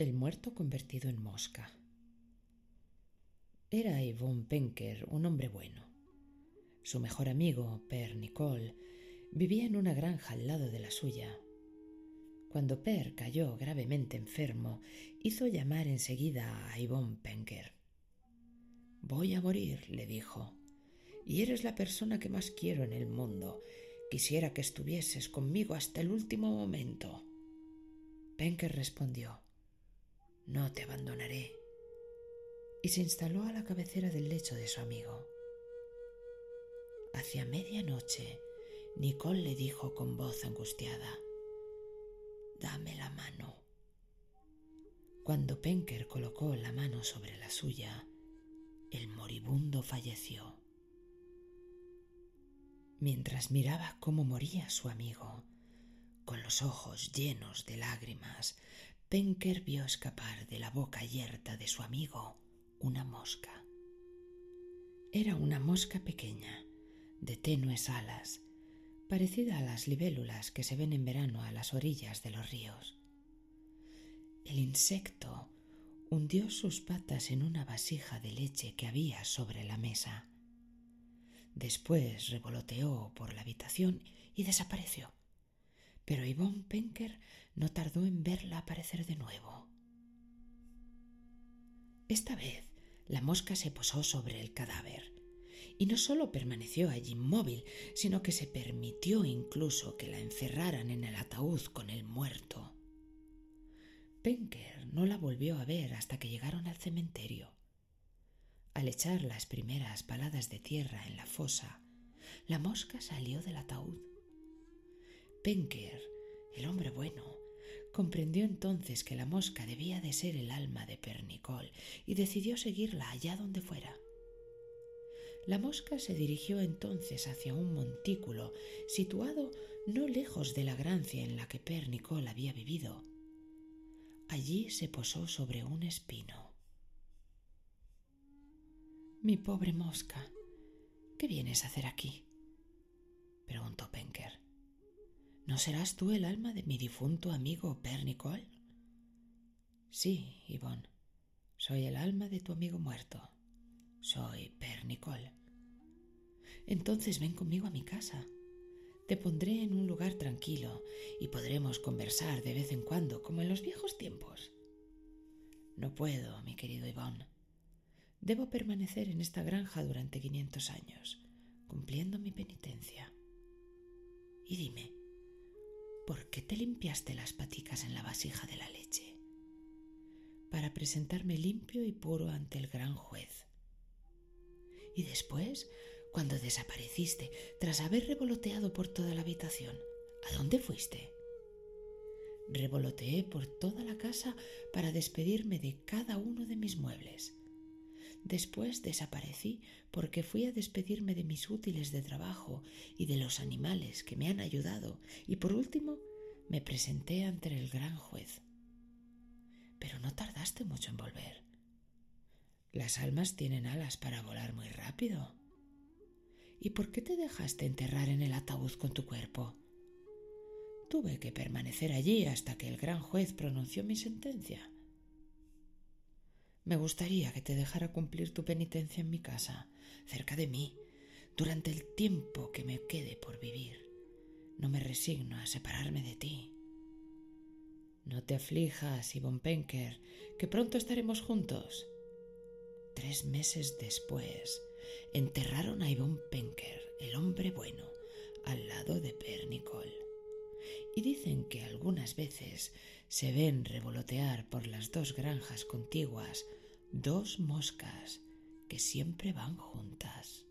El muerto convertido en mosca. Era Yvonne Penker un hombre bueno. Su mejor amigo, Per Nicole, vivía en una granja al lado de la suya. Cuando Per cayó gravemente enfermo, hizo llamar enseguida a Yvonne Penker. Voy a morir, le dijo, y eres la persona que más quiero en el mundo. Quisiera que estuvieses conmigo hasta el último momento. Penker respondió no te abandonaré. Y se instaló a la cabecera del lecho de su amigo. Hacia medianoche, Nicole le dijo con voz angustiada, Dame la mano. Cuando Penker colocó la mano sobre la suya, el moribundo falleció. Mientras miraba cómo moría su amigo, con los ojos llenos de lágrimas, Penker vio escapar de la boca yerta de su amigo una mosca. Era una mosca pequeña, de tenues alas, parecida a las libélulas que se ven en verano a las orillas de los ríos. El insecto hundió sus patas en una vasija de leche que había sobre la mesa. Después revoloteó por la habitación y desapareció pero Yvonne Penker no tardó en verla aparecer de nuevo. Esta vez la mosca se posó sobre el cadáver y no solo permaneció allí inmóvil, sino que se permitió incluso que la encerraran en el ataúd con el muerto. Penker no la volvió a ver hasta que llegaron al cementerio. Al echar las primeras paladas de tierra en la fosa, la mosca salió del ataúd Penker, el hombre bueno, comprendió entonces que la mosca debía de ser el alma de Pernicol y decidió seguirla allá donde fuera. La mosca se dirigió entonces hacia un montículo situado no lejos de la grancia en la que Pernicol había vivido. Allí se posó sobre un espino. Mi pobre mosca, ¿qué vienes a hacer aquí? preguntó Penker. ¿No serás tú el alma de mi difunto amigo Pernicol? Sí, Yvonne, soy el alma de tu amigo muerto. Soy Pernicol. Entonces ven conmigo a mi casa. Te pondré en un lugar tranquilo y podremos conversar de vez en cuando como en los viejos tiempos. No puedo, mi querido Yvonne. Debo permanecer en esta granja durante quinientos años, cumpliendo mi penitencia. Y dime, ¿por qué te limpiaste las paticas en la vasija de la leche? Para presentarme limpio y puro ante el gran juez. Y después, cuando desapareciste, tras haber revoloteado por toda la habitación, ¿a dónde fuiste? Revoloteé por toda la casa para despedirme de cada uno de mis muebles. Después desaparecí porque fui a despedirme de mis útiles de trabajo y de los animales que me han ayudado y por último me presenté ante el gran juez. Pero no tardaste mucho en volver. Las almas tienen alas para volar muy rápido. ¿Y por qué te dejaste enterrar en el ataúd con tu cuerpo? Tuve que permanecer allí hasta que el gran juez pronunció mi sentencia. Me gustaría que te dejara cumplir tu penitencia en mi casa, cerca de mí, durante el tiempo que me quede por vivir. No me resigno a separarme de ti. No te aflijas, Yvonne Penker, que pronto estaremos juntos. Tres meses después, enterraron a Yvonne Penker, el hombre bueno, al lado de Pernicol. Y dicen que algunas veces se ven revolotear por las dos granjas contiguas dos moscas que siempre van juntas.